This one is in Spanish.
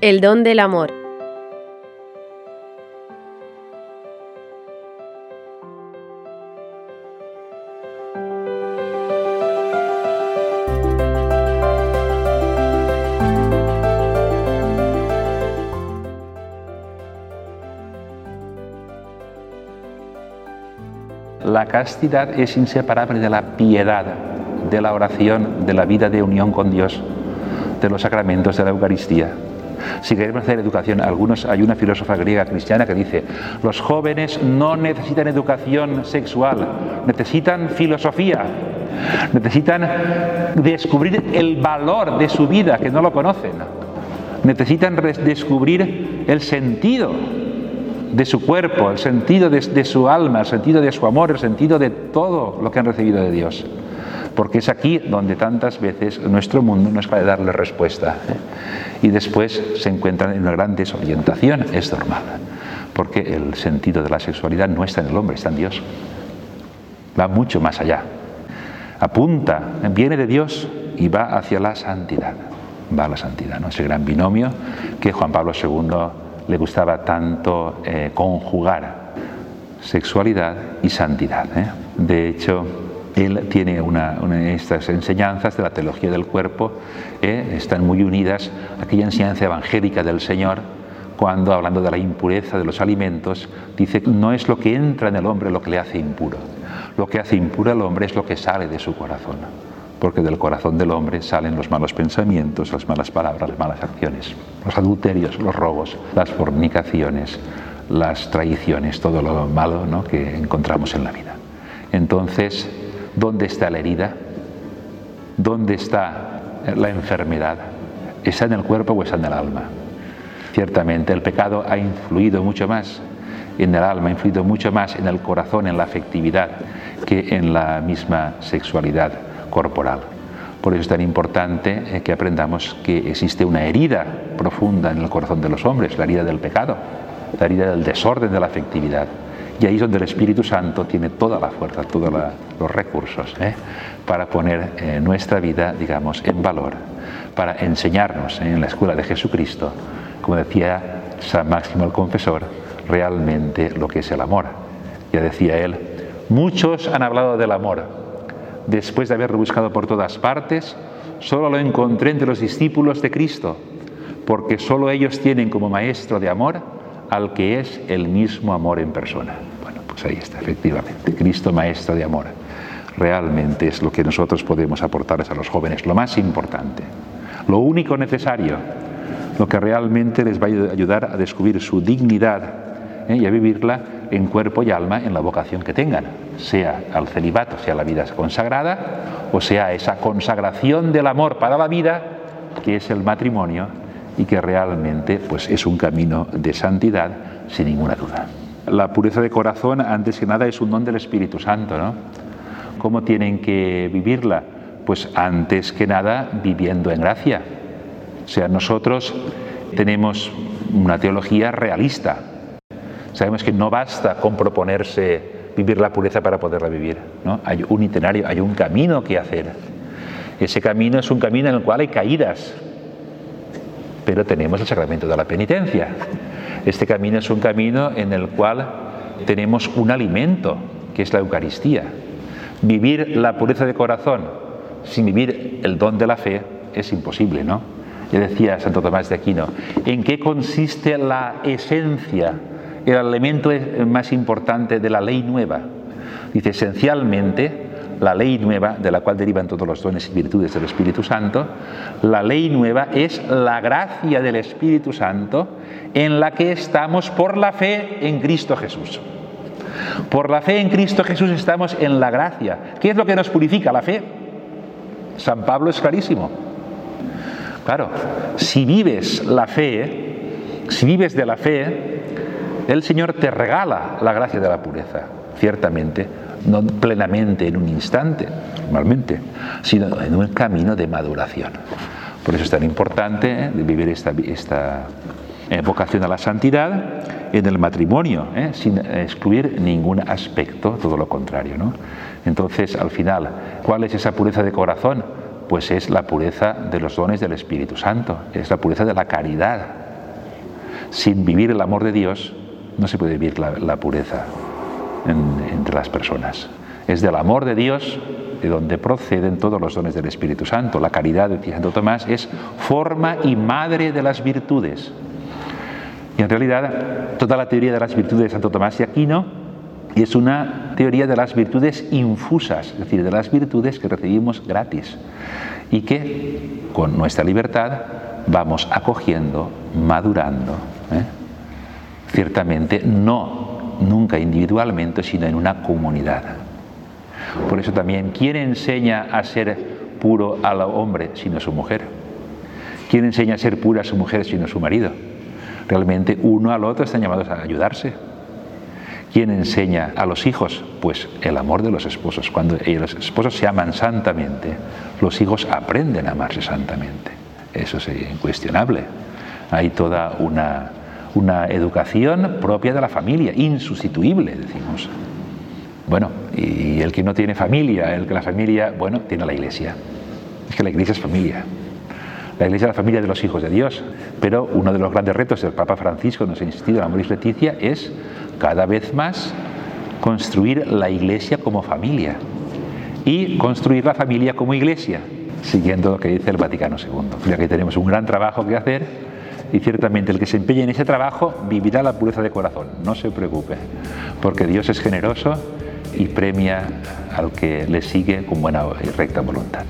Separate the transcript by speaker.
Speaker 1: El don del amor.
Speaker 2: La castidad es inseparable de la piedad, de la oración, de la vida de unión con Dios, de los sacramentos de la Eucaristía. Si queremos hacer educación, algunos hay una filósofa griega cristiana que dice, los jóvenes no necesitan educación sexual, necesitan filosofía, necesitan descubrir el valor de su vida que no lo conocen, necesitan descubrir el sentido de su cuerpo, el sentido de, de, su alma, el sentido de su amor, el sentido de todo lo que han recibido de Dios. Porque es aquí donde tantas veces nuestro mundo no es capaz de darle respuesta. ¿eh? Y después se encuentran en una gran desorientación, es normal. Porque el sentido de la sexualidad no está en el hombre, está en Dios. Va mucho más allá. Apunta, viene de Dios y va hacia la santidad. Va a la santidad, ¿no? ese gran binomio que Juan Pablo II le gustaba tanto eh, conjugar sexualidad y santidad. ¿eh? De hecho, él tiene una, estas enseñanzas de la teología del cuerpo, ¿eh? están muy unidas a aquella enseñanza evangélica del Señor, cuando hablando de la impureza de los alimentos, dice, no es lo que entra en el hombre lo que le hace impuro, lo que hace impuro al hombre es lo que sale de su corazón porque del corazón del hombre salen los malos pensamientos, las malas palabras, las malas acciones, los adulterios, los robos, las fornicaciones, las traiciones, todo lo malo ¿no? que encontramos en la vida. Entonces, ¿dónde está la herida? ¿Dónde está la enfermedad? ¿Está en el cuerpo o está en el alma? Ciertamente el pecado ha influido mucho más en el alma, ha influido mucho más en el corazón, en la afectividad, que en la misma sexualidad corporal. Por eso es tan importante que aprendamos que existe una herida profunda en el corazón de los hombres, la herida del pecado, la herida del desorden de la afectividad. Y ahí es donde el Espíritu Santo tiene toda la fuerza, todos los recursos ¿eh? para poner eh, nuestra vida, digamos, en valor, para enseñarnos ¿eh? en la escuela de Jesucristo, como decía San Máximo el Confesor, realmente lo que es el amor. Ya decía él, muchos han hablado del amor, después de haberlo buscado por todas partes, solo lo encontré entre los discípulos de Cristo, porque solo ellos tienen como maestro de amor al que es el mismo amor en persona. Bueno, pues ahí está, efectivamente, Cristo maestro de amor. Realmente es lo que nosotros podemos aportarles a los jóvenes, lo más importante, lo único necesario, lo que realmente les va a ayudar a descubrir su dignidad ¿eh? y a vivirla en cuerpo y alma en la vocación que tengan, sea al celibato, sea la vida consagrada, o sea esa consagración del amor para la vida, que es el matrimonio y que realmente pues, es un camino de santidad sin ninguna duda. La pureza de corazón, antes que nada, es un don del Espíritu Santo, ¿no? ¿Cómo tienen que vivirla? Pues antes que nada viviendo en gracia. O sea, nosotros tenemos una teología realista, Sabemos que no basta con proponerse vivir la pureza para poderla vivir. ¿no? Hay un itinerario, hay un camino que hacer. Ese camino es un camino en el cual hay caídas, pero tenemos el sacramento de la penitencia. Este camino es un camino en el cual tenemos un alimento, que es la Eucaristía. Vivir la pureza de corazón sin vivir el don de la fe es imposible, ¿no? Ya decía Santo Tomás de Aquino, ¿en qué consiste la esencia el elemento más importante de la ley nueva. Dice, esencialmente, la ley nueva, de la cual derivan todos los dones y virtudes del Espíritu Santo, la ley nueva es la gracia del Espíritu Santo en la que estamos por la fe en Cristo Jesús. Por la fe en Cristo Jesús estamos en la gracia. ¿Qué es lo que nos purifica la fe? San Pablo es clarísimo. Claro, si vives la fe, si vives de la fe, el Señor te regala la gracia de la pureza, ciertamente, no plenamente en un instante, normalmente, sino en un camino de maduración. Por eso es tan importante vivir esta, esta vocación a la santidad en el matrimonio, ¿eh? sin excluir ningún aspecto, todo lo contrario. ¿no? Entonces, al final, ¿cuál es esa pureza de corazón? Pues es la pureza de los dones del Espíritu Santo, es la pureza de la caridad, sin vivir el amor de Dios no se puede vivir la, pureza las personas. Es del amor de Dios de donde proceden todos los dones del Espíritu Santo. La caridad, decía Santo Tomás, es forma y madre de las virtudes. Y en realidad, toda la teoría de las virtudes de Santo Tomás de Aquino es una teoría de las virtudes infusas, es decir, de las virtudes que recibimos gratis y que con nuestra libertad vamos acogiendo, madurando. ¿eh? Ciertamente no nunca individualmente, sino en una comunidad. Por eso también, ¿quién enseña a ser puro al hombre sino su mujer? ¿Quién enseña a ser pura a su mujer sino su marido? Realmente uno al otro están llamados a ayudarse. ¿Quién enseña a los hijos? Pues el amor de los esposos. Cuando los esposos se aman santamente, los hijos aprenden a amarse santamente. Eso es incuestionable. Hay toda una, una educación propia de la familia, insustituible, decimos. Bueno, y el que no tiene familia, el que la familia, bueno, tiene la iglesia. Es que la iglesia es familia. La iglesia es la familia de los hijos de Dios. Pero uno de los grandes retos del Papa Francisco, nos ha insistido en Amoris Leticia, es cada vez más construir la iglesia como familia y construir la familia como iglesia, siguiendo lo que dice el Vaticano II. Creo que tenemos un gran trabajo que hacer y ciertamente el que se empeñe en ese trabajo vivirá la pureza de corazón, no se preocupe, porque Dios es generoso y premia al que le sigue con buena y recta voluntad.